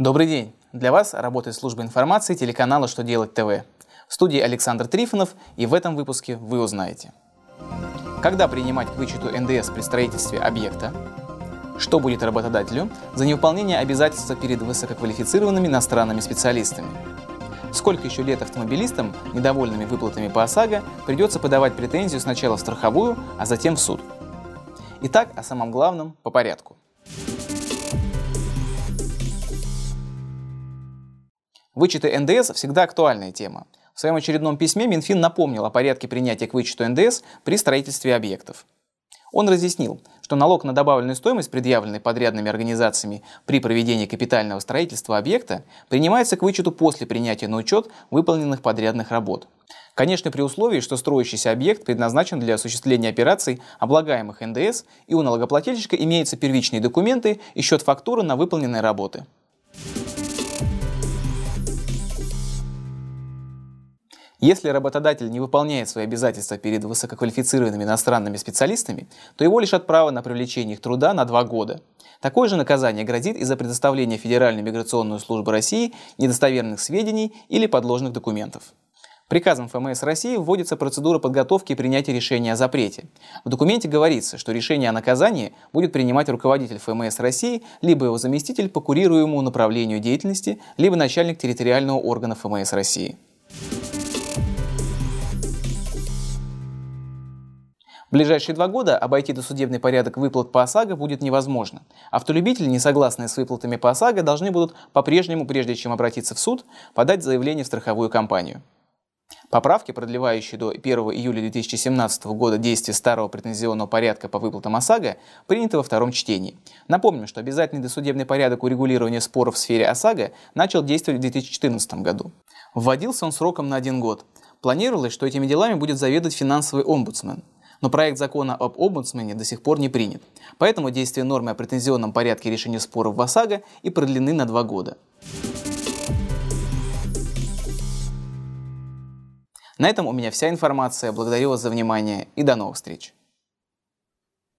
Добрый день! Для вас работает служба информации телеканала «Что делать ТВ». В студии Александр Трифонов, и в этом выпуске вы узнаете. Когда принимать к вычету НДС при строительстве объекта? Что будет работодателю за невыполнение обязательства перед высококвалифицированными иностранными специалистами? Сколько еще лет автомобилистам, недовольными выплатами по ОСАГО, придется подавать претензию сначала в страховую, а затем в суд? Итак, о самом главном по порядку. Вычеты НДС всегда актуальная тема. В своем очередном письме Минфин напомнил о порядке принятия к вычету НДС при строительстве объектов. Он разъяснил, что налог на добавленную стоимость, предъявленный подрядными организациями при проведении капитального строительства объекта, принимается к вычету после принятия на учет выполненных подрядных работ. Конечно, при условии, что строящийся объект предназначен для осуществления операций, облагаемых НДС, и у налогоплательщика имеются первичные документы и счет фактуры на выполненные работы. Если работодатель не выполняет свои обязательства перед высококвалифицированными иностранными специалистами, то его лишат права на привлечение их труда на два года. Такое же наказание грозит из-за предоставления Федеральной миграционной службы России недостоверных сведений или подложных документов. Приказом ФМС России вводится процедура подготовки и принятия решения о запрете. В документе говорится, что решение о наказании будет принимать руководитель ФМС России, либо его заместитель по курируемому направлению деятельности, либо начальник территориального органа ФМС России. В ближайшие два года обойти досудебный порядок выплат по ОСАГО будет невозможно. Автолюбители, не согласные с выплатами по ОСАГО, должны будут по-прежнему, прежде чем обратиться в суд, подать заявление в страховую компанию. Поправки, продлевающие до 1 июля 2017 года действие старого претензионного порядка по выплатам ОСАГО, приняты во втором чтении. Напомним, что обязательный досудебный порядок урегулирования споров в сфере ОСАГО начал действовать в 2014 году. Вводился он сроком на один год. Планировалось, что этими делами будет заведовать финансовый омбудсмен – но проект закона об омбудсмене до сих пор не принят. Поэтому действие нормы о претензионном порядке решения споров в ОСАГО и продлены на два года. На этом у меня вся информация. Благодарю вас за внимание и до новых встреч.